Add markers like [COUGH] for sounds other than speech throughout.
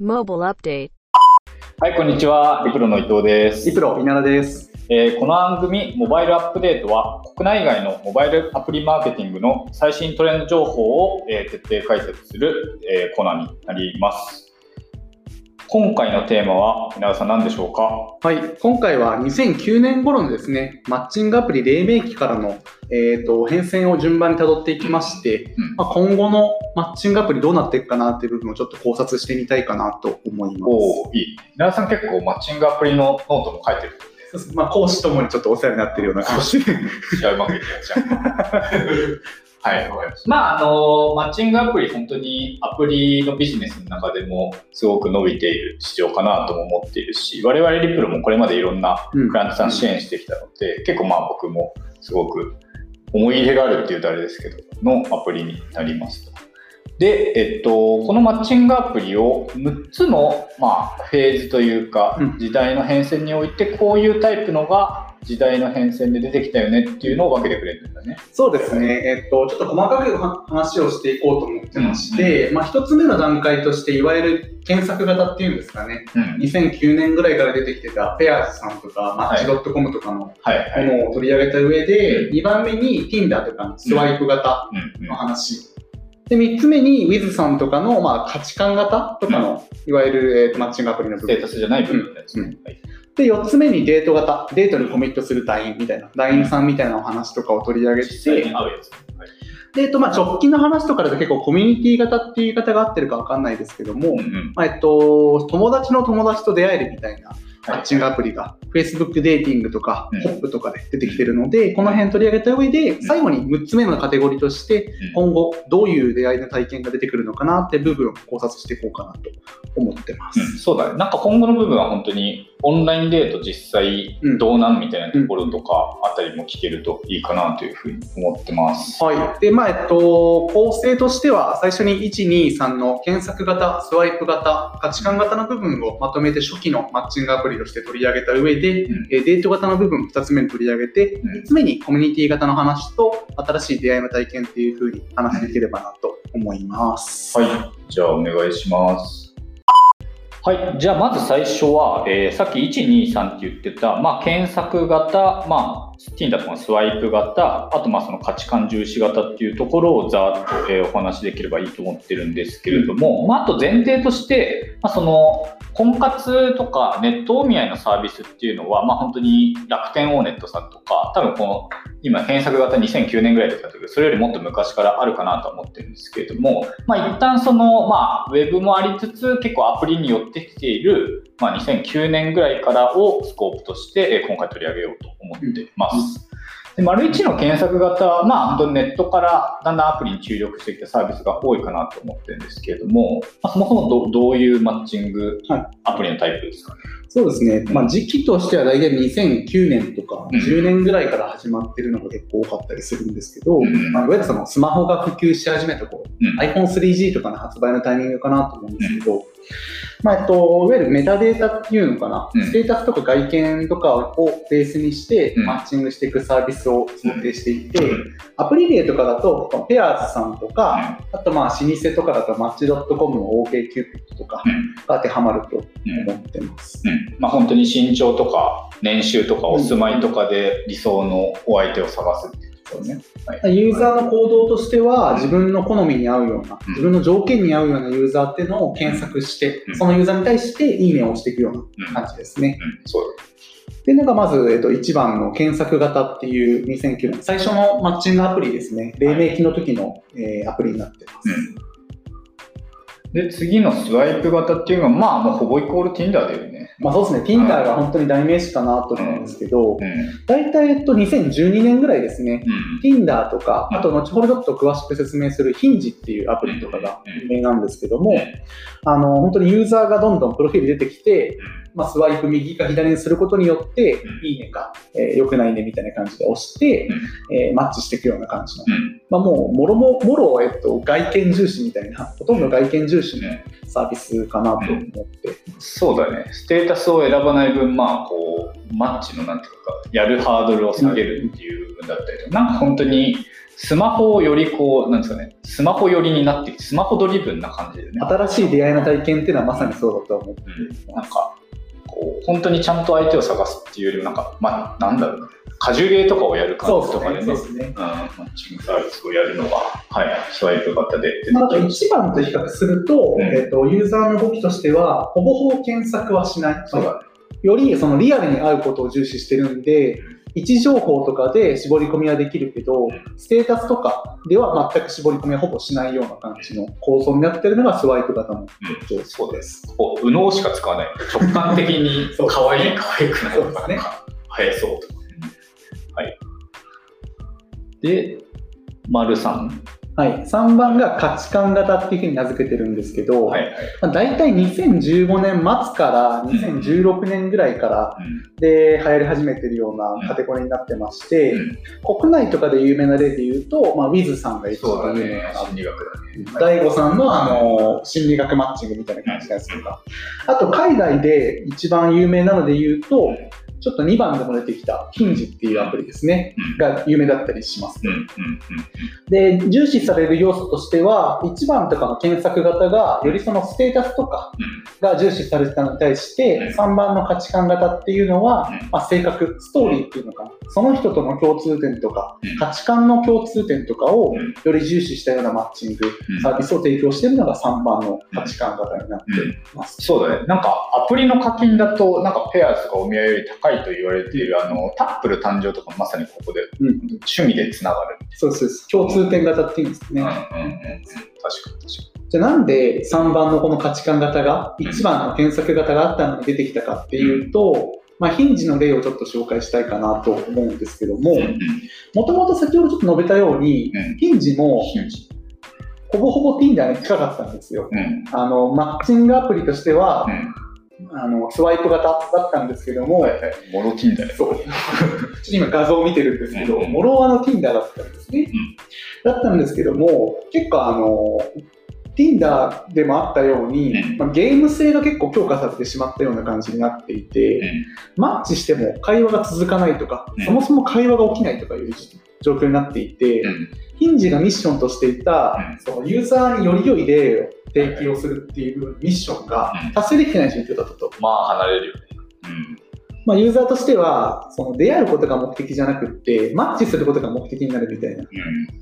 Mobile Update はい、こんにちは。リプロの伊藤です。リプロ稲田です。えーこの番組、モバイルアップデートは、国内外のモバイルアプリマーケティングの最新トレンド情報を、えー徹底解説する、えーコーナーになります。今回のテーマは、稲田さん何でしょうか？はい、今回は2009年頃のですね、マッチングアプリ黎明期からの、えー、と変遷を順番にたどっていきまして、うんまあ、今後のマッチングアプリどうなっていくかなっていう部分をちょっと考察してみたいかなと思います。おーいい。稲田さん結構マッチングアプリのノートも書いてるまあ、講師ともにちょっとお世話になっているような感じで。じゃあうまくいきました。[LAUGHS] はい、わかりました。まあ、あの、マッチングアプリ、本当にアプリのビジネスの中でもすごく伸びている市場かなとも思っているし、我々リプロもこれまでいろんなうんクライアントさん支援してきたので、結構まあ僕もすごく思い入れがあるっていうとあれですけど、のアプリになりますと。で、えっと、このマッチングアプリを6つの、まあ、フェーズというかうん、時代の変遷において、こういうタイプのが時代の変遷で出てきたよねっていうのを分けてくれるんだね。そうですね、えっと、ちょっと細かくは話をしていこうと思ってまして、まあ、一つ目の段階として、いわゆる検索型っていうんですかね、うん。2009年ぐらいから出てきてたペアーズさんとか、マッチ .com とかのはいはい。ものを取り上げた上で、う2番目に Tinder とかのスワイプ型うんうんの話。で、3つ目に Wiz さんとかの、まあ、価値観型とかの、いわゆる、えーとマッチングアプリの部分ステータ。スじゃない部分ですね。はいで、4つ目にデート型。デートにコミットする団員みたいな、団員さんみたいなお話とかを取り上げて、で、えっと、まあ、直近の話とかだと結構コミュニティ型っていう言い方が合ってるかわかんないですけども、うんうん。まあ、えっと、友達の友達と出会えるみたいなマはい。ッチングアプリが Facebook デーティングとかうん。HOP とかで出てきてるので、この辺取り上げた上で、最後に6つ目のカテゴリーとして、うん。今後どういう出会いの体験が出てくるのかなって部分を考察していこうかなと思ってます。うん。そうだね。なんか今後の部分は本当にオンラインデート実際うんどうなんみたいなところとかあたりも聞けるといいかなというふうに思ってます。はい。で、まあ、えっと、構成としては、最初に1、2、3の検索型、スワイプ型、価値観型の部分をまとめて初期のマッチングアプリとして取り上げた上で、うんえーデート型の部分2つ目に取り上げて、うん3つ目にコミュニティ型の話と、新しい出会いの体験っていうふうに話していければなと思います。はい。じゃあお願いします。はい。じゃあまず最初は、えーさっき123って言ってた、まあ、検索型、まあ、Tinder とかのスワイプ型、あとまあその価値観重視型っていうところをざーっと、えーお話しできればいいと思ってるんですけれども、まあ、あと前提として、まあ、その婚活とかネットお見合いのサービスっていうのは、まあ、本当に楽天オーネットさんとか、多分この今検索型2009年ぐらいとかだけど、それよりもっと昔からあるかなと思ってるんですけれども、まあ、一旦その、まあ、ウェブもありつつ、結構アプリに寄ってきている、まあ、2009年ぐらいからをスコープとして、今回取り上げようと思ってます。で丸1の検索型は、まあ、本当にネットからだんだんアプリに注力してきたサービスが多いかなと思ってるんですけれども、まあ、そもそもどどういうマッチングはい。アプリのタイプですかね？そうですね。まあ、時期としては大体2009年とかうん。10年ぐらいから始まってるのが結構多かったりするんですけど、うん。まあ、いわゆるそのスマホが普及し始めた頃、うん。iPhone3G とかの発売のタイミングかなと思うんですけど、まあえっと、いわゆるメタデータっていうのかな、うん。ステータスとか外見とかをベースにしてうん。マッチングしていくサービスを想定していて、アプリ例とかだと、ペアーズさんとか、あとまあ老舗とかだとマッチ .com の OKCupid とかうん。が当てはまるとうん思ってます。うん。まあ、本当に身長とか年収とかお住まいとかで理想のお相手を探すっていうね。はいユーザーの行動としては、自分の好みに合うような、うん自分の条件に合うようなユーザーっていうのを検索してう、んそのユーザーに対していいねを押していくよううんな感じですね。うん、そうっていうのがまず、えっと、1番の検索型っていう2009年、最初のマッチングアプリですね。黎明期の時の、えーアプリになってます。で、次のスワイプ型っていうのは、まあ、もうほぼイコール Tinder だよね。まあそうですね、Tinder が本当に代名詞かなと思うんですけど、うん。大体、えっと、2012年ぐらいですね、うん。Tinder とか、あと後ほどちょっと詳しく説明する Hinge っていうアプリとかが有名なんですけども、あの本当にユーザーがどんどんプロフィール出てきて、まあ、スワイプ右か左にすることによって、うんいいねか、えー良くないねみたいな感じで押して、えーマッチしていくような感じの。うん。まあ、もう、もろも、もろ、えっと、外見重視みたいな、ほとんど外見重視のサービスかなと思って。そうだね。ステータスを選ばない分、まあ、こう、マッチのなんていうか、やるハードルを下げるっていう部分だったりとか、なんか本当に、スマホをよりこう、なんですかね、スマホ寄りになって、スマホドリブンな感じでね。新しい出会いの体験っていうのはまさにそうだと思って、うん、なんか、こう、本当にちゃんと相手を探すっていうよりも、なんか、まあ、なんだろう。な。果樹芸とかをやる感じとかでね、そうですね。うん、マッチングサービスをやるのが、はい、スワイプ型で一番と比較すると,、うん。えっとユーザーの動きとしてはほぼほぼ検索はしない。そうだね。よりそのリアルに会うことを重視してるんで位置情報とかで絞り込みはできるけどステータスとかでは全く絞り込みはほぼしないような感じの構想になってるのがスワイプ型の特徴そうです。こう、右脳しか使わない。直感的に [LAUGHS] 可愛い、可愛くないそうですねなんか、生えそうとか。はい。で、丸三。はい、3番が価値観型っていうふうに名付けてるんですけど、はいはい。まあ、大体2015年末から2016年ぐらいからうん。で流行り始めてるようなカテゴリーになってまして、うん。国内とかで有名な例で言うと、まあ、ウィズさんが一そうだ番有名ねか。な。心理学だね。大悟さんのあの心理学マッチングみたいな感じのやつとか、あと海外で一番有名なので言うと、ちょっと2番でも出てきた、ヒンジっていうアプリですね、うん。が有名だったりします。で、重視される要素としては、1番とかの検索型が、よりそのステータスとかが重視されてたのに対して、うん。3番の価値観型っていうのは、うん。まあ、性格、ストーリーっていうのかな、その人との共通点とかうん、価値観の共通点とかをうん。より重視したようなマッチングうん。サービスを提供しているのが3番の価値観型になっています。そうだね。なんか、アプリの課金だと、なんか、ペアーズとかお見合いより高いと言われている、あの、タップル誕生とかまさにここで、うん趣味でつながる。そうですそうです。共通点型っていうんですね。うんうんうんうん。確かに確かじゃあなんで3番のこの価値観型が1番の検索型があったのに出てきたかっていうと、まあ、ヒンジの例をちょっと紹介したいかなと思うんですけども、もともと先ほどちょっと述べたように、うんヒンジも。ほぼほぼ Tinder に近かったんですよ。うん。あの、マッチングアプリとしてはう、ん。あの、スワイプ型だったんですけども、はいはい。モロティンだね。そう。[LAUGHS] ちょっと今画像を見てるんですけど、うんモロワの Tinder だったんですね。だったんですけども、結構あの、Tinder でもあったように、うんまあ、ゲーム性が結構強化されてしまったような感じになっていて、マッチしても会話が続かないとか、うんそもそも会話が起きないとかいう状況になっていて、うん。ヒンジがミッションとしていた、うんそのユーザーにより良い例を提供するっていうミッションがうん達成できてない状況だったと。まあ、離れるよね。うん。まあ、ユーザーとしては、その出会うことが目的じゃなくって、マッチすることが目的になるみたいな。うん。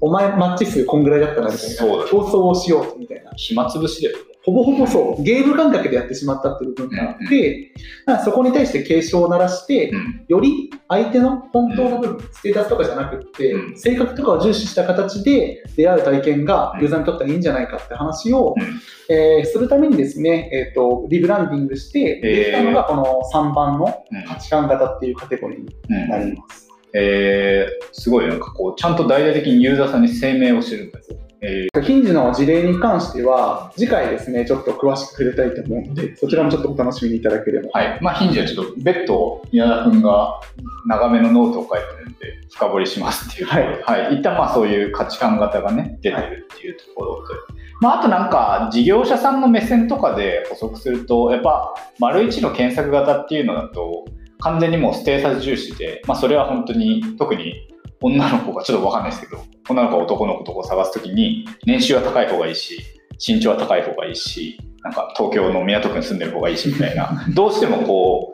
お前、マッチ数こんぐらいだったなみたいな。そうだね競争をしようみたいな。暇つぶしだよ。ほぼほぼそう、ゲーム感覚でやってしまったっていう部分があって、まあそこに対して警鐘を鳴らして、うん。より相手の本当の部分、ステータスとかじゃなくって、うん性格とかを重視した形で出会う体験がユーザーにとってはいいんじゃないかって話を、うんえーするためにですね、えー、とリブランディングしてできたのがこの3番の価値観型っていうカテゴリーにうん。なります。えー、すごいなんかこう、ちゃんと大々的にユーザーさんに声明をしてるんですよ。え Hinge の事例に関しては、次回ですね、ちょっと詳しく触れたいと思うので、そちらもちょっとお楽しみにいただければ。ー、はい。まあ、 Hingeはちょっと別途、宮田君が長めのノートを書いてるんで、深掘りしますっていうところで、はい。一旦まあそういう価値観型がね、出てるっていうところと、まあ、あとなんか、事業者さんの目線とかで補足すると、やっぱ、丸一の検索型っていうのだと、完全にもうステータス重視で、まあ、それは本当に、特に女の子がちょっとわかんないですけど、女の子が男の子とかを探す時に、年収は高い方がいいし、身長は高い方がいいし、なんか東京の港区に住んでる方がいいしみたいな、[LAUGHS] どうしてもこ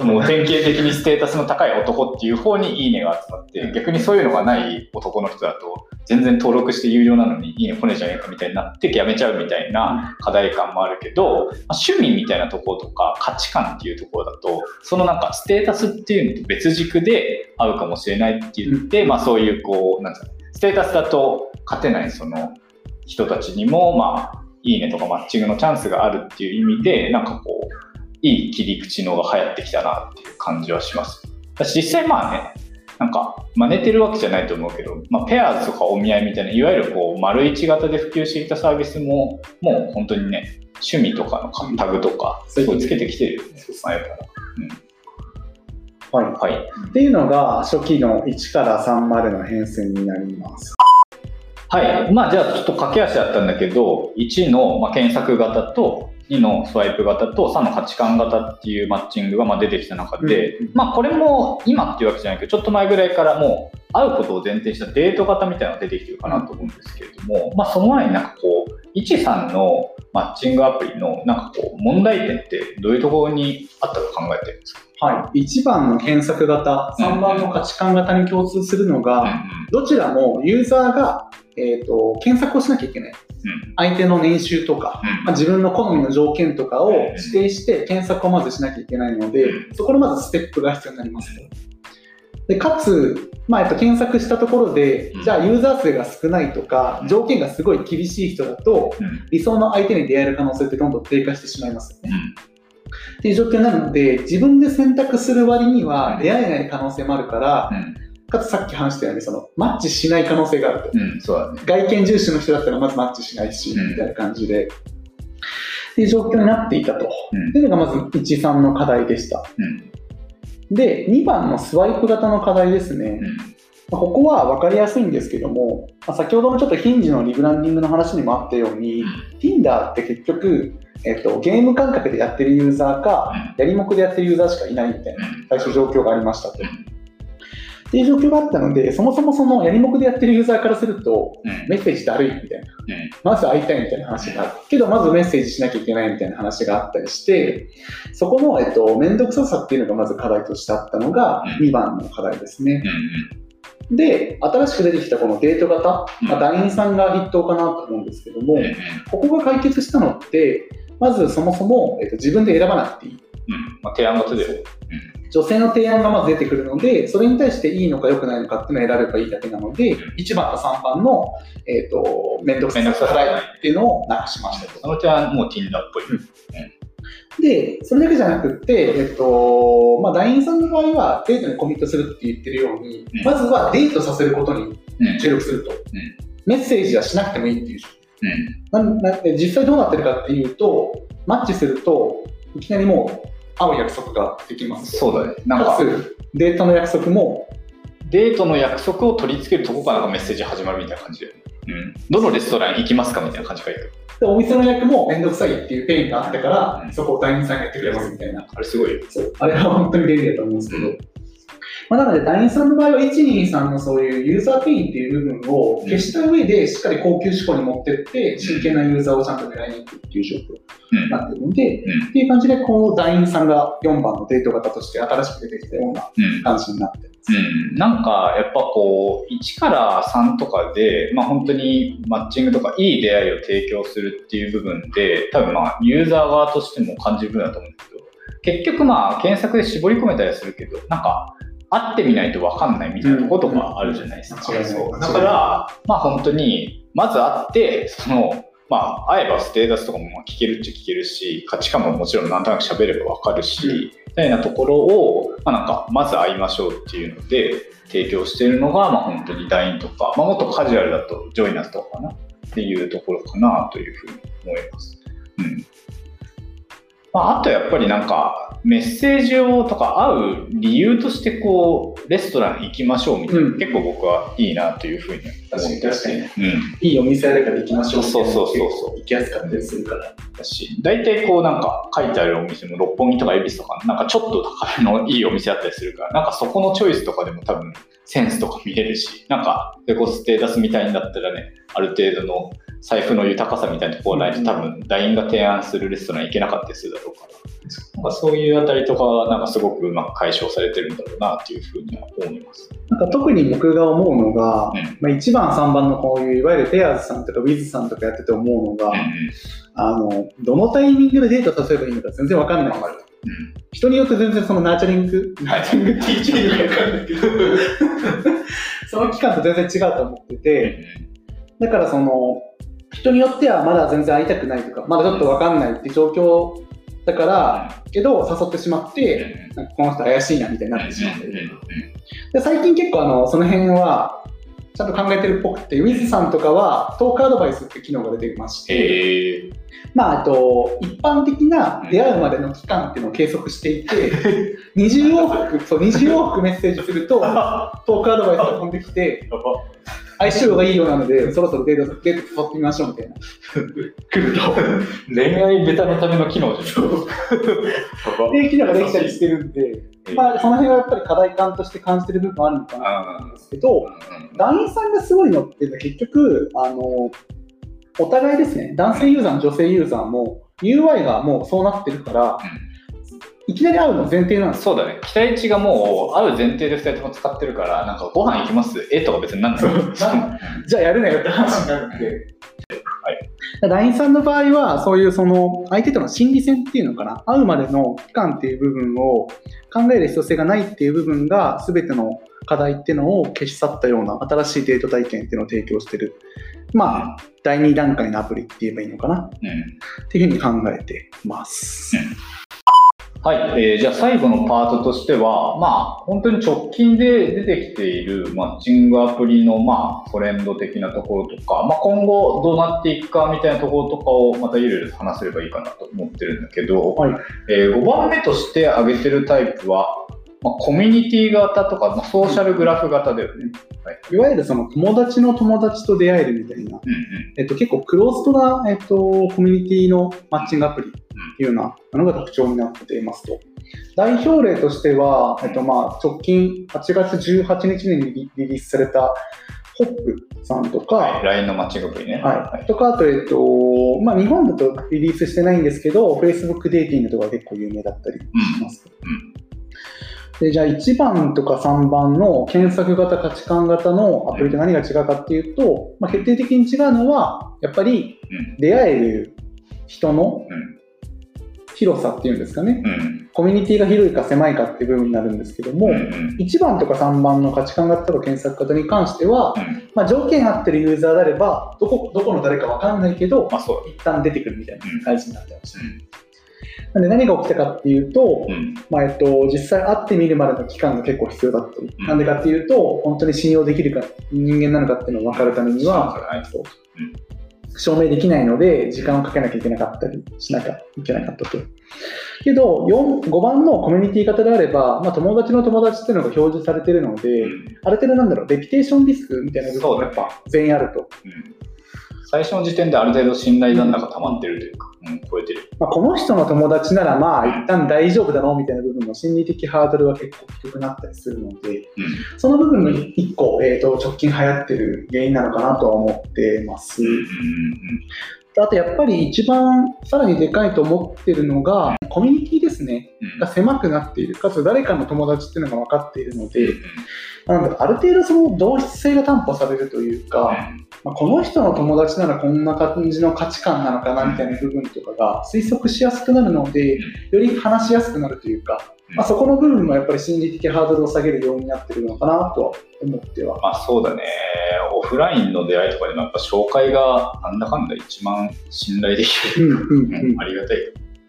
う、もう典型的にステータスの高い男っていう方にいいねが集まって、逆にそういうのがない男の人だと、全然登録して有料なのにいいね来ねえじゃねえかみたいになってやめちゃうみたいな課題感もあるけど、まあ趣味みたいなところとか価値観っていうところだと、そのなんかステータスっていうのと別軸で合うかもしれないって言って、まあそういうこう、なんですかね、ステータスだと勝てないその人たちにも、まあ、いいねとかマッチングのチャンスがあるっていう意味で、なんかこう、いい切り口のが流行ってきたなっていう感じはします。私実際まあね、なんか真似てるわけじゃないと思うけど、まあ、ペアーズとかお見合いみたいな、いわゆるこう、丸一型で普及していたサービスも、もう本当にね、趣味とかのタグとか、すごいつけてきてるよね、前から。はいはい。っていうのが初期の1から3までの変遷になります。はい。まあ、じゃあ、ちょっと駆け足だったんだけど、1の、まあ、検索型と、2のスワイプ型と3の価値観型っていうマッチングがまあ出てきた中で、うんまあこれも今っていうわけじゃないけどちょっと前ぐらいからもう会うことを前提にしたデート型みたいなのが出てきてるかなと思うんですけれども、まあその前になんかこう一さんのマッチングアプリのなんかこう問題点ってどういうところにあったと考えてるんですか、はい、1番の検索型、3番の価値観型に共通するのうんが、どちらもユーザーが、えー、と検索をしなきゃいけない。うん。相手の年収とか、うん。まあ、自分の好みの条件とかを指定して検索をまずしなきゃいけないので、そこのまずステップが必要になりますと。でかつ、まあ、えっと検索したところでうん、じゃあユーザー数が少ないとか、条件がすごい厳しい人だと、うん理想の相手に出会える可能性ってどんどん低下してしまいますよね。うんっていう状況なので、自分で選択する割には出会えない可能性もあるから、うんかつさっき話したように、そのマッチしない可能性があると。うん、そうだね。外見重視の人だったらまずマッチしないし、うんみたいな感じで。っていう状況になっていたと。うんいうのがまず1、3の課題でした。うんで、2番のスワイプ型の課題ですね。うん。まあここは分かりやすいんですけども、まあ先ほどのちょっとヒンジのリブランディングの話にもあったように、Tinder って結局、えっと、ゲーム感覚でやってるユーザーか、やりもくでやってるユーザーしかいないみたいな最初状況がありましたと。っていう状況があったので、そもそもそのやりもくでやってるユーザーからすると、うんメッセージだるいみたいな。うんまず会いたいみたいな話がある。けど、まずメッセージしなきゃいけないみたいな話があったりして、そこの、えっと、めんどくささっていうのがまず課題としてあったのがうん2番の課題ですね。うんで、新しく出てきたこのデート型、うんまあ、団員さんが筆頭かなと思うんですけども、ここが解決したのって、まずそもそも、えっと、自分で選ばなくていい。うんまあ、提案型だよ。女性の提案がまず出てくるので、それに対していいのか良くないのかっていうのを選べばいいだけなので、1番と3番の、えっと面倒くさめんどくさささ課題っていうのをなくしましたと。その提案もう Tinder っぽい。で、それだけじゃなくって、えっと、まあ、団員さんの場合はデートにコミットするって言ってるように、うんまずはデートさせることにうん注力すると。メッセージはしなくてもいいっていう。うんなんで実際どうなってるかっていうと、マッチすると、いきなりもう会う約束ができます。そうだね。なんか、デートの約束も、デートの約束を取り付けるとこからメッセージ始まるみたいな感じで。うん。どのレストラン行きますかみたいな感じがいる。でお店の予約もめんどくさいっていうペインがあったから、うんそこを Dine さんがやってくれますみたいな。あれすごいあれは本当に便利だと思うんですけど。うんまあ、なので、団員さんの場合は、123のそういうユーザーペインっていう部分を消した上で、しっかり高級志向に持ってって、真剣なユーザーをちゃんと狙いに行くっていう状況うん。になってるので、うん。っていう感じで、こう、団員さんが4番のデート型として新しく出てきたようなうん。感じになってます。うん、なんかやっぱこう1から3とかで、まあ、本当にマッチングとかいい出会いを提供するっていう部分で多分まあユーザー側としても感じる部分だと思うんですけど結局まあ検索で絞り込めたりするけどなんか会ってみないと分かんないみたいなところとかあるじゃないですか、そう。だからまあ本当にまず会ってそのまあ会えばステータスとかもまあ聞けるっちゃ聞けるし価値観ももちろんなんとなく喋れば分かるし、みたいなところを、まあ、なんかまず会いましょうっていうので提供しているのが、まあ、本当に LINE とか、まあ、もっとカジュアルだとジョイナスとかかなっていうところかなというふうに思います。うんまあ、あとやっぱりなんかメッセージをとか会う理由としてこうレストラン行きましょうみたいな、うん。結構僕はいいなというふうに思って確かにうん、いいお店あるから行きましょう。そうそうそうそう。行きやすかったりするから。だし大体こうなんか書いてあるお店も六本木とか恵比寿とかなんかちょっと高めのいいお店だったりするからなんかそこのチョイスとかでも多分センスとか見れるしなんかでこうステータスみたいんだったらねある程度の財布の豊かさみたいなところないと多分 LINE が提案するレストラン行けなかったりするだろうから。なんかそういうあたりとかはなんかすごくうまく解消されてるんだろうなっていうふうには思います。なんか特に僕が思うのが、うん。まあ、1番、3番のこういういわゆるペアーズさんとかウィズさんとかやってて思うのが、あのどのタイミングでデートさせればいいのか全然わかんない。人によって全然そのナーチャリング、ナーチャリングって言っていいのかわかんないけど、[LAUGHS] その期間と全然違うと思ってて、だからその人によってはまだ全然会いたくないとか、まだちょっとわかんないって状況だから、けど誘ってしまって、なんかこの人怪しいなみたいになってしまうん。だよね。で最近結構あのその辺はちゃんと考えてるっぽくて、ウィズさんとかはトークアドバイスって機能が出てまして、まあ、あと一般的な出会うまでの期間っていうのを計測していて、[LAUGHS] 20往復、そう、20往復メッセージすると、[LAUGHS] トークアドバイスが飛んできて、相性がいいようなので、そろそろデート、デート誘ってみましょうみたいな。来ると。恋愛ベタのための機能じゃん。で、機能ができたりしてるんで、まあ、その辺はやっぱり課題感として感じてる部分あるのかなと思うんですけど、団員さんがすごいのっていうのは結局、あの、お互いですね、男性ユーザーも女性ユーザーも UI がもうそうなってるから、いきなり会うの前提なんですそうだね。期待値がもう、会う前提で2人とも使ってるから、なんかご飯行きます？え？とか別になんない。[LAUGHS] じゃあやるなよって話になるんで。団員さんの場合は、そういうその相手との心理戦っていうのかな、会うまでの期間っていう部分を考える必要性がないっていう部分が、すべての課題っていうのを消し去ったような新しいデート体験っていうのを提供してる。まあ、第2段階のアプリって言えばいいのかな？うんっていうふうに考えてます。はい、えーじゃあ最後のパートとしては、まあ、本当に直近で出てきているマッチングアプリの、まあ、トレンド的なところとか、まあ、今後どうなっていくかみたいなところとかをまたいろいろ話せればいいかなと思ってるんだけど、はい。え5番目として挙げてるタイプは、まあ、コミュニティ型とか、まあ、ソーシャルグラフ型だよね。はいいわゆるその友達の友達と出会えるみたいな、うんうんえっと、結構クローズドな、えっと、コミュニティのマッチングアプリっていうようなのが特徴になっていますと。代表例としては、えっと、まあ直近8月18日にリリリースされたホップさんとか、はい、LINE のマッチングアプリね。はい、とか、あと、えっとまあ、日本だとリリースしてないんですけど、Facebook デーティングとか結構有名だったりします。でじゃあ1番とか3番の検索型、価値観型のアプリと何が違うかっていうと、まあ、決定的に違うのは、やっぱりうん。出会える人のうん。広さっていうんですかね、うん。コミュニティが広いか狭いかっていう部分になるんですけども、うんうん。1番とか3番の価値観型とか検索型に関しては、うんまあ、条件合ってるユーザーであればどこ、どこの誰か分かんないけど、まあそう。一旦出てくるみたいな感じになってました。うんなんで何が起きたかっていうと、うん。まあえっと、実際会ってみるまでの期間が結構必要だったり、うん。なんでかっていうと、本当に信用できるか人間なのかっていうのを分かるためには、そうだね。そう証明できないので、時間をかけなきゃいけなかったりしなきゃいけなかったと。けど、4 5番のコミュニティ型であれば、まあ、友達の友達っていうのが表示されてるので、うん。ある程度なんだろう、レピュテーションリスクみたいな部分がやっぱ全員あると。うん最初の時点である程度信頼残高溜まってるというか、うん、超えてる。まあ、この人の友達ならまあ一旦大丈夫だろうみたいな部分の心理的ハードルは結構低くなったりするので、うん。その部分の1個、えー、と直近流行ってる原因なのかなとは思ってます。うんうんあとやっぱり一番さらにでかいと思ってるのが、コミュニティですね、うん。が狭くなっている、かつ誰かの友達っていうのが分かっているので、うんなんだある程度その同質性が担保されるというか、まあ、この人の友達ならこんな感じの価値観なのかなみたいな部分とかが推測しやすくなるので、より話しやすくなるというか、まあ、そこの部分もやっぱり心理的ハードルを下げる要因になってるのかなとは思っては。まあそうだね。オフラインの出会いとかでもやっぱ紹介がなんだかんだ一番信頼できる。うんうんうんうんありがたい。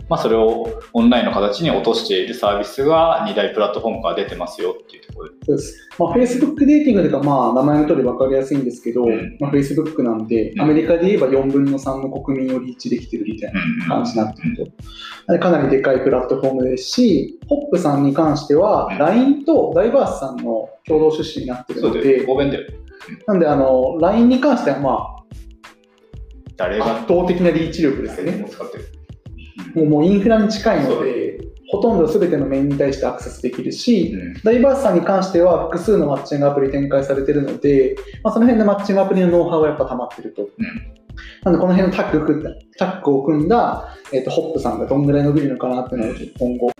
まあそれをオンラインの形に落としているサービスが2大プラットフォームから出てますよっていうところで。そうです。まあ、Facebook デーティングというか、まあ、名前の通り分かりやすいんですけど、うんまあ、Facebook なんで、うんアメリカで言えば4分の3の国民をリーチできてるみたいな感じになってると。かなりでかいプラットフォームですし、ホップさんに関してはうん、LINE とダイバースさんの共同出資になってるので。なんで、あの、LINE に関しては、まあ、誰が圧倒的なリーチ力ですよね。もうもうインフラに近いので、ほとんど全ての面に対してアクセスできるし、うん。ダイバースさんに関しては複数のマッチングアプリ展開されているので、まあ、その辺でマッチングアプリのノウハウはやっぱ溜まってると。なので、この辺のタッグを組んだタッグを組んだ、えー、とホップさんがどんぐらい伸びるのかなっていうのを今後、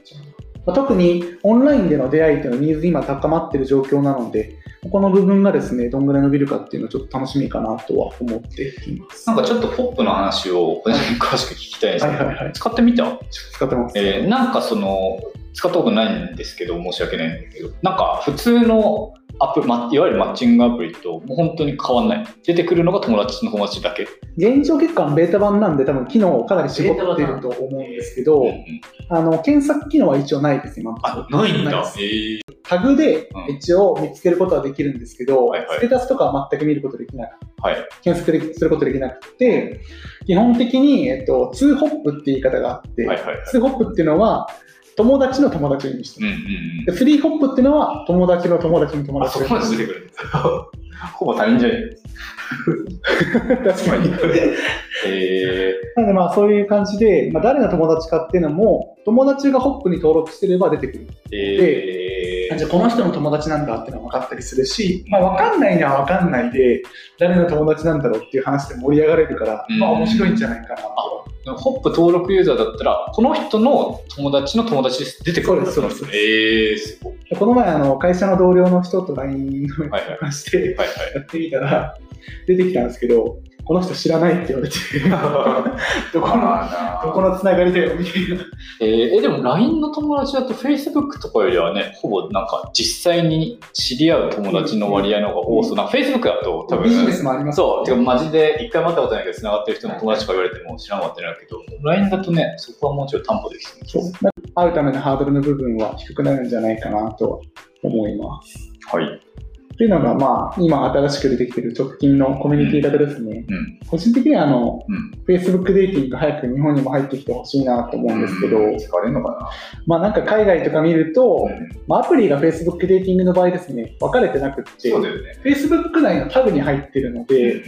まあ、特にオンラインでの出会いっていうのはニーズ今高まっている状況なので、この部分がですね、どんぐらい伸びるかっていうのはちょっと楽しみかなとは思っています。なんかちょっとポップの話を個人的に詳しく聞きたいんですけど、はいはいはい使ってみた？使ってます。えーなんかその使ったことないんですけど申し訳ないんだけどなんか普通のアプまいわゆるマッチングアプリともう本当に変わんない。出てくるのが友達の友達だけ、現状結果ベータ版なんで多分機能をかなり絞っていると思うんですけど、うんうん。あの検索機能は一応ないです、今あないんだ。え。ータグでうん。一応見つけることはできるんですけど、はいはい。ステータスとかは全く見ることできなくはい。検索ですることできなくて、基本的に、えっと、2ホップって言い方があって、はいはいはい。2ホップっていうのは、友達の友達を意味してうんうる。んでスリーホップっていうのは友達の友達の友達そこまで出てくる。[LAUGHS] ほぼ他人じゃない。[LAUGHS] 確かに。[LAUGHS] えなのでまあそういう感じで、まあ、誰の友達かっていうのも、友達がホップに登録してれば出てくる。ー、えー、じゃあこの人の友達なんだっていうのが分かったりするし、まあ、分かんないのは分かんないで、誰の友達なんだろうっていう話で盛り上がれるから、うんまあ面白いんじゃないかなと。ホップ登録ユーザーだったら、この人の友達の友達です。出てくるんそうですそうですえー、すごい。この前あの会社の同僚の人と LINE の話して。やってみたら出てきたんですけどこの人知らないって言われて。[LAUGHS] どこのどこのつながりだよみたいな。えーえでも LINE の友達だと Facebook とかよりはね、ほぼなんか実際に知り合う友達の割合の方が多そう。なんか Facebook だと多分、ビジネスもありますそう、てかマジで一回も会ったことないけど、繋がってる人の友達とか言われても知らなかったんだけど、LINE だとね、そこはもうちょい担保できそう。そう。会うためのハードルの部分は低くなるんじゃないかなとは思います。はい。というのが、まあ、今新しく出てきている直近のコミュニティ型ですね。うん。個人的にはあの、うん。Facebook デーティング早く日本にも入ってきてほしいなと思うんですけど、使われるのかまあなんか海外とか見ると、な、うん、まあ、アプリが Facebook デーティングの場合ですね、分かれてなくって、そうだよね。Facebook 内のタグに入ってるのうんうんで、うん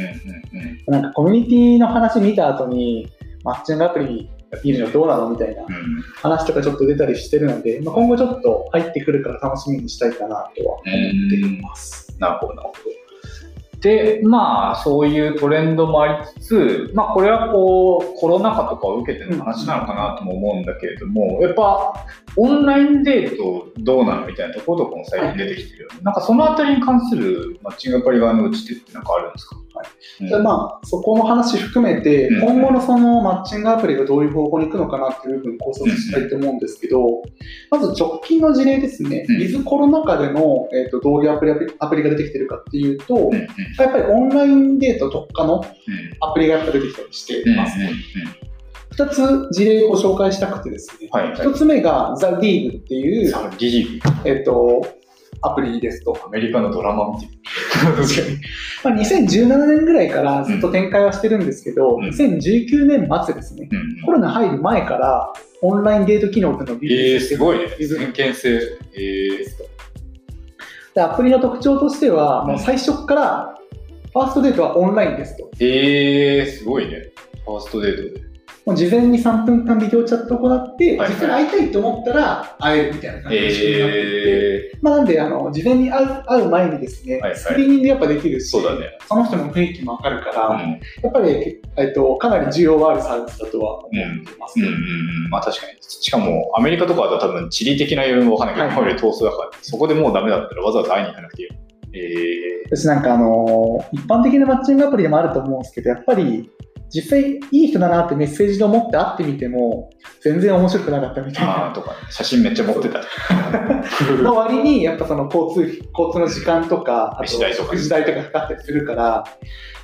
なんかコミュニティの話見た後に、マッチングアプリいるのどうなのみたいなうん。話とかちょっと出たりしてるので、まあ、今後ちょっと入ってくるから楽しみにしたいかなとは思っています。なるほど、なるほど。で、まあ、そういうトレンドもありつつ、まあ、これはこう、コロナ禍とかを受けての話なのかなとも思うんだけれども、やっぱ、オンラインデートどうなのみたいなところとかも最近出てきてるよね。なんかそのあたりに関するマッチングアプリ側の打ち手ってなんかあるんですか？はい。でまあ、そこの話含めて、うん。今後のそのマッチングアプリがどういう方向に行くのかなっていう部分を考察したいと思うんですけど、まず直近の事例ですね、うん。ウィズコロナ禍での、えー、とどういうアプリアプリが出てきてるかっていうと、やっぱりオンラインデート特化のうん。アプリがやっぱ出てきたりしてうんいます。うんうん2つ事例をご紹介したくてですね、はいはい1つ目が The League っていう、えっとアプリですと。アメリカのドラマみたいまあ、2017年ぐらいからずっと展開はしてるんですけど、うん2019年末ですね、な。うんコロナ入る前からオンラインデート機能っていうのをリリえー、ースしてすごいね。先見性。えー、でアプリの特徴としては、もう最初からファーストデートはオンラインですと。えー、すごいね。ファーストデートで。もう事前に3分間ビデオチャットを行って、はいはい。実際に会いたいと思ったら会えるみたいな感じになって。いて、えまあ、なんであの事前に会う会う前にですね、はいはい。スクリーニングやっぱできるし、そうだね。その人の雰囲気もわかるから、うん。やっぱり、えっと、かなり需要があるサービスだとは思っています。うんうんうん、まあ確かに。しかも、アメリカとかだと多分地理的な要因もわかんないけど、はい日本より遠そうだから、そこでもうダメだったらわざわざ会いに行かなくていいよ。え私なんかあの一般的なマッチングアプリでもあると思うんですけど、やっぱり実際いい人だなってメッセージで思って会ってみても、全然面白くなかったみたいなー。とか、ね、写真めっちゃ持ってた。[LAUGHS] の割に、やっぱその交通費、交通の時間とか、あと飯代とかかかかったりするから、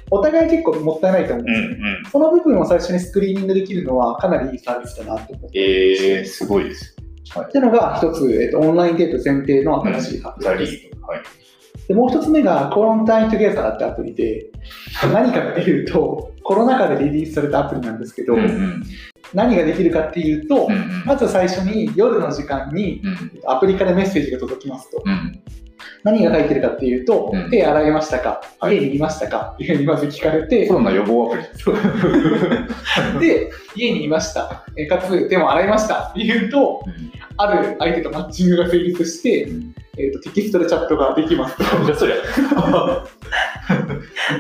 お互い結構もったいないと思うんうんですよ。うん。その部分を最初にスクリーニングできるのはかなりいいサービスだなと思って。えー、すごいです。っていうのが一つ、えっと、オンラインデート前提の新しいアプザリです。リーグ。はい。でもう一つ目が、コロンタイントゥゲザーってアプリで、何かっていうと、コロナ禍でリリースされたアプリなんですけど、うんうん。何ができるかっていうと、うんうん。まず最初に夜の時間にうんアプリからメッセージが届きますと。うん。何が書いてるかっていうと、うん手洗いましたか、はい家にいましたかっていうふうにまず聞かれてコ、ロナ予防アプリ。[LAUGHS] で、家にいました、えかつ手も洗いましたっていうと、うんある相手とマッチングが成立して、えー、とテキストでチャットができますと。[LAUGHS]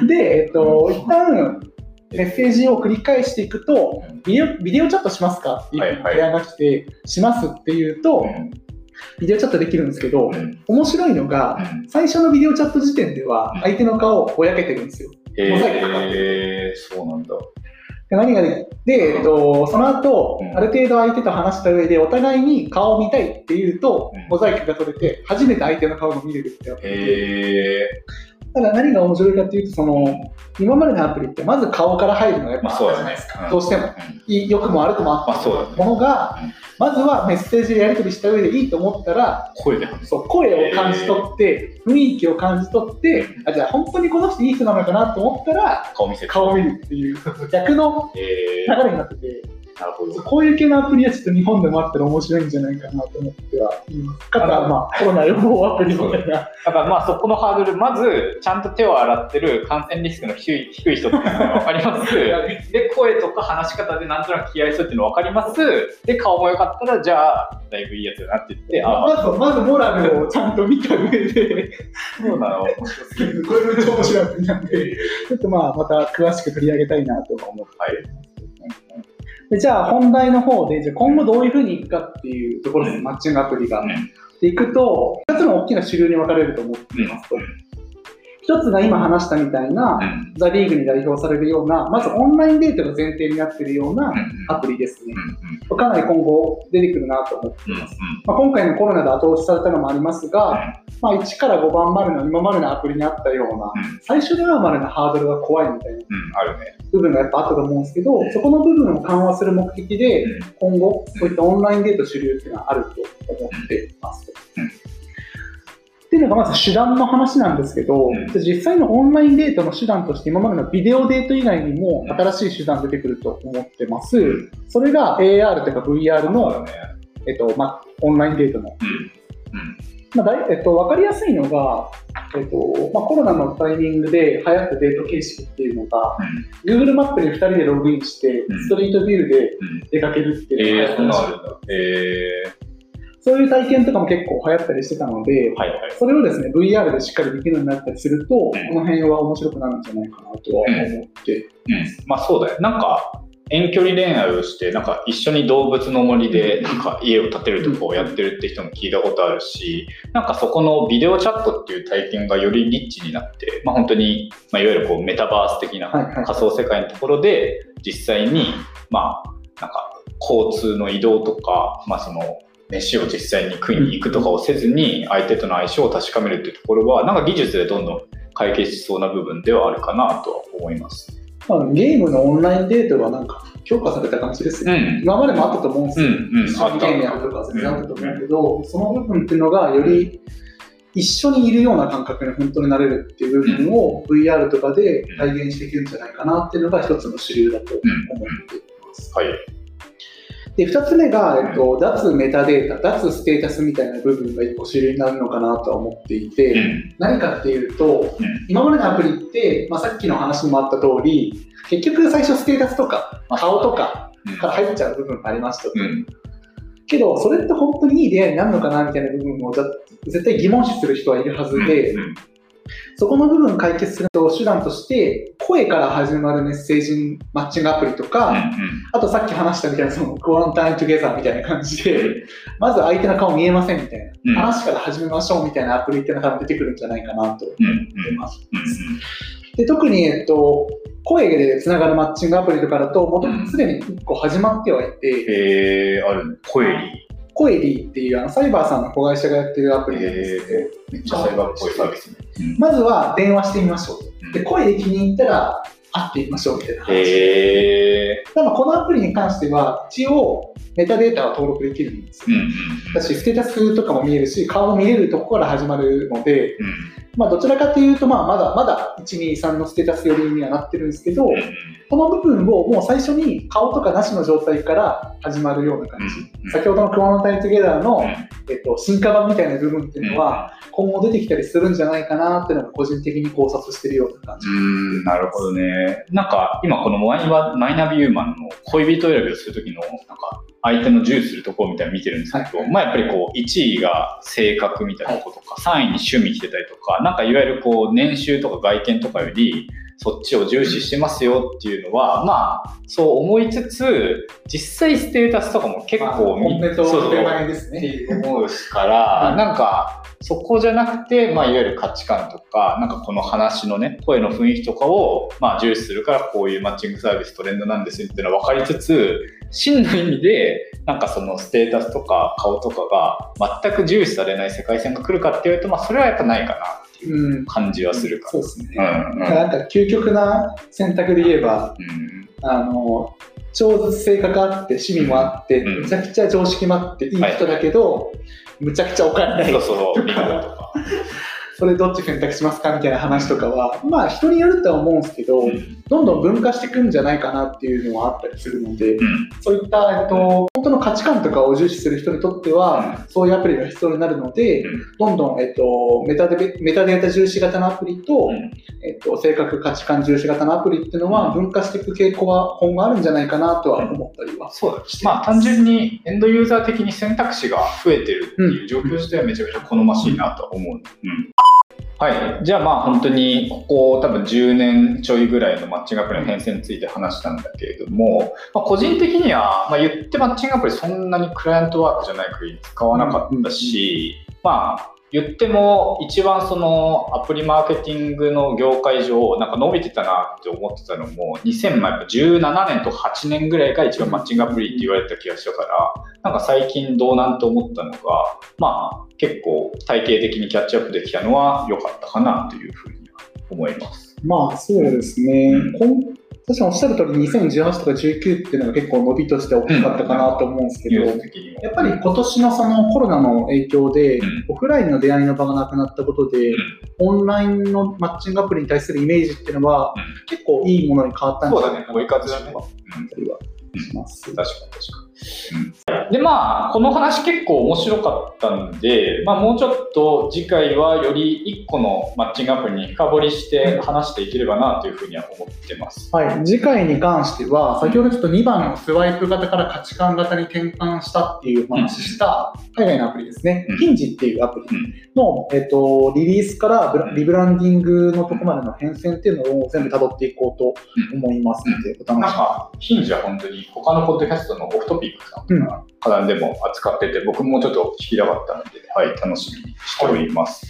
で、えっ、と、一旦メッセージを繰り返していくと、ビデオビデオチャットしますか？ってい。う提案が来て、しますっていうと、ビデオチャットできるんですけど、うん。面白いのが、最初のビデオチャット時点ではうん。相手の顔をぼやけてるんですよ。モザイクかかってえー、そうなんだ。で何がで、で、えっと、その後、うん。ある程度相手と話した上で、お互いに顔を見たいっていうと、うん。モザイクが取れて、初めて相手の顔が見れるってやつ。で、えただ何が面白いかっていうと、その、今までのアプリって、まず顔から入るのがやっぱあそうじゃないですか。。んどうしても。いい良くも悪くもあったものが、うんまずはメッセージでやり取りした上でいいと思ったら、声で。そう声を感じ取って、雰囲気を感じ取って、あじゃあ本当にこの人いい人なのかなと思ったら、顔見せて。顔を見るっていう、逆のえ流れになってて、なるほど。こういう系のアプリはちょっと日本でもあったら面白いんじゃないかなと思ってはいます。かつはまあコロナ予防アプリみたいな。だからまあそこのハードル、まずちゃんと手を洗ってる感染リスクの低い低い人っていうのが分かります。[LAUGHS] で、声とか話し方でなんとなく気合いそうっていうの分かります。で、顔も良かったら、じゃあ、だいぶいいやつだなって言って、あまずまずモラルをちゃんと見た上で、そうなの。これめっちゃ面白いなんで、ちょっとまあまた詳しく取り上げたいなとは思ってはい。でじゃあ本題の方で、じゃあ今後どういうふうにいくかっていうところです、マッチングアプリが。でいくと、2つの大きな主流に分かれると思っていますと。一つが今話したみたいな、うん。ザ・リーグに代表されるような、まずオンラインデートが前提になっているようなアプリですね。かなり今後出てくるなと思っています。まあ、今回のコロナで後押しされたのもありますが、まあ、1から5番までの今までのアプリにあったような、最初ではまでのハードルが怖いみたいな。部分がやっぱあったと思うんですけど、そこの部分を緩和する目的で、今後、そういったオンラインデート主流っていうのはあると思っていますっていうのがまず手段の話なんですけど、うん実際のオンラインデートの手段として今までのビデオデート以外にも新しい手段出てくると思ってます。うんそれが AR というか VR の、だね。えっとまあ、オンラインデートの。うん。まあだいえっと、分かりやすいのが、えっとまあ、コロナのタイミングで流行ったデート形式っていうのが、Google マップに2人でログインしてうん、ストリートビューでうん。出かけるっていうのがん。えそういう体験とかも結構流行ったりしてたのでー、、はいはい。それをですね、VR でしっかりできるようになったりすると、こん。の辺は面白くなるんじゃないかなとは思って、うん、まあそうだよ。なんか、遠距離恋愛をして、なんか一緒に動物の森でなんか家を建てるとかをやってるって人も聞いたことあるし、なんかそこのビデオチャットっていう体験がよりリッチになって、まあ本当に、まあ、いわゆるこうメタバース的な仮想世界のところで実際に、まあなんか交通の移動とか、まあその飯を実際に食いに行くとかをせずに相手との相性を確かめるっていうところは、なんか技術でどんどん解決しそうな部分ではあるかなとは思います。まあ、ゲームのオンラインデートがなんか強化された感じですね。うん。今までもあったと思うんですよ。うんうんゲームやるとか全然あったと思うけど、その部分っていうのがより一緒にいるような感覚に本当になれるっていう部分を VR とかで体現していけるんじゃないかなっていうのが一つの主流だと思っています。はい。で、二つ目が、えっと、脱メタデータ、脱ステータスみたいな部分が一個主流になるのかなとは思っていて、うん。何かっていうと、うん今までのアプリって、まあ、さっきの話にもあった通り、結局最初ステータスとか、まあ顔とかから入っちゃう部分がありましたと。うん。けど、それって本当にいい出会いになるのかなみたいな部分をざ絶対疑問視する人はいるはずで、うんそこの部分を解決する手段として、声から始まるメッセージマッチングアプリとか、あとさっき話したみたいな、その、クワンタイントゥゲザーみたいな感じで、まず相手の顔見えませんみたいな、うん話から始めましょうみたいなアプリっていうのが出てくるんじゃないかなと思うん。うん。ってます。で特に、えっと、声でつながるマッチングアプリとかだと、もとすでに1個始まってはいて、えー、あるね。コエリコエリーっていうあのサイバーさんの子会社がやってるアプリなんですけど、めっちゃサイバーっぽいサービスね。まずは電話してみましょうで、声で気に入ったら会ってみましょうみたいな話。へただこのアプリに関しては、一応メタデータは登録できるんですよ。んうんだし、ステータスとかも見えるし、顔も見えるところから始まるので、うん。まあ、どちらかというと、まあ、まだまだ1、2、3のステータス寄りにはなってるんですけど、うん。この部分をもう最初に顔とかなしの状態から始まるような感じ。うん。先ほどのクワンタイントゥゲダーの、うん。えっと、進化版みたいな部分っていうのは、今後出てきたりするんじゃないかなっていうのが個人的に考察してるような感じ。うん、なるほどね。なんか、今このマイナマイナビューマンの恋人選びをするときの、なんか、相手の重視するところみたいなの見てるんですけど、はい。まあやっぱりこう、1位が性格みたいなこととか、3位に趣味来てたりとか、なんかいわゆるこう、年収とか外見とかより、そっちを重視してますよっていうのは、まあ、そう思いつつ、実際ステータスとかも結構本音とそうそう手前ですっね。て思うから、うんなんか、そこじゃなくて、まあ、いわゆる価値観とか、なんかこの話のね、声の雰囲気とかを、まあ、重視するから、こういうマッチングサービストレンドなんですよっていうのは分かりつつ、真の意味で、なんかそのステータスとか顔とかが全く重視されない世界線が来るかっていうと、まあ、それはやっぱないかな。感じはするかそうですね。ら。うん、うん。なんか究極な選択で言えば、うんあの、超絶性格あって、趣味もあって、うんむちゃくちゃ常識もあって、いい人だけど、むちゃくちゃお金ない。そうそう、ビンゴとか。それどっち選択しますかみたいな話とかは、まあ人によるとは思うんですけど、うん。どんどん分化していくんじゃないかなっていうのはあったりするので、うん。そういった、えっと、本当の価値観とかを重視する人にとっては、そういうアプリが必要になるので、うん。どんどん、えっと、メタデメタデータ重視型のアプリと、うん。えっと、性格価値観重視型のアプリっていうのは分化していく傾向は今後あるんじゃないかなとは思ったりは。そうだ。まあ単純にエンドユーザー的に選択肢が増えてるっていう状況自体はめちゃめちゃ好ましいなと思う。うんはい。じゃあまあ本当にここ多分10年ちょいぐらいのマッチングアプリの変遷について話したんだけれども、まあ、個人的には、まあ、言ってマッチングアプリそんなにクライアントワークじゃない限り使わなかったし、まあ言っても一番そのアプリマーケティングの業界上なんか伸びてたなって思ってたのも2017年と8年ぐらいが一番マッチングアプリって言われた気がしたからなんか最近どうなんて思ったのがまあ結構体系的にキャッチアップできたのは良かったかなというふうには思います。まあそうですね、うん確かにおっしゃる通り2018とか19っていうのが結構伸びとして大きかったかなと思うんですけど、やっぱり今年のそのコロナの影響で、うん。オフラインの出会いの場がなくなったことで、ん。オンラインのマッチングアプリに対するイメージっていうのは、うん。結構いいものに変わったんじゃないかなと思ったりはします。確かに確かに。うん、でまあこの話結構面白かったんで、まあ、もうちょっと次回はより1個のマッチングアプリに深掘りして話していければなというふうには思ってます。はい、次回に関しては、先ほどちょっと2番のスワイプ型から価値観型に転換したっていうお話しした海外のアプリですね。うん、ヒンジっていうアプリうん。の、えっと、リリースからリブランディングのとこまでの変遷っていうのを全部辿っていこうと思いますので、お楽しなんか、 Hinge は本当に他のポッドキャストの Off Topic さんとか、課題でも扱ってて、僕もちょっと聞きたかったので、はい、楽しみにしております。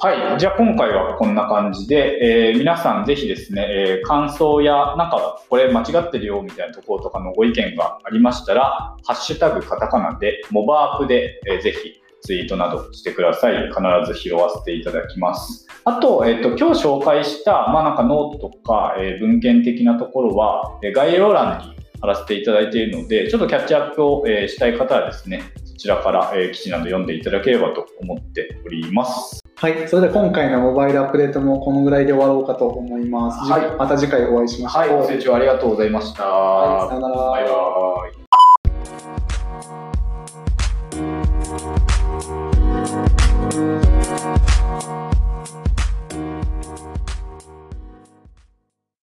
はい、じゃあ今回はこんな感じで、えー皆さんぜひですね、えー感想やなんかこれ間違ってるよみたいなところとかのご意見がありましたら、ハッシュタグカタカナで、モバアップで、えーぜひツイートなどしてください。必ず拾わせていただきます。あと、えっ、と、今日紹介した、まあなんかノートとか、えー文献的なところは、え概要欄に貼らせていただいているので、ちょっとキャッチアップを、えーしたい方はですね、そちらから、えー記事など読んでいただければと思っております。はい、それでは今回のモバイルアップデートもこのぐらいで終わろうかと思います。はいまた次回お会いしましょう。はい、ご清聴ありがとうございました。はいさよなら。バイバイ。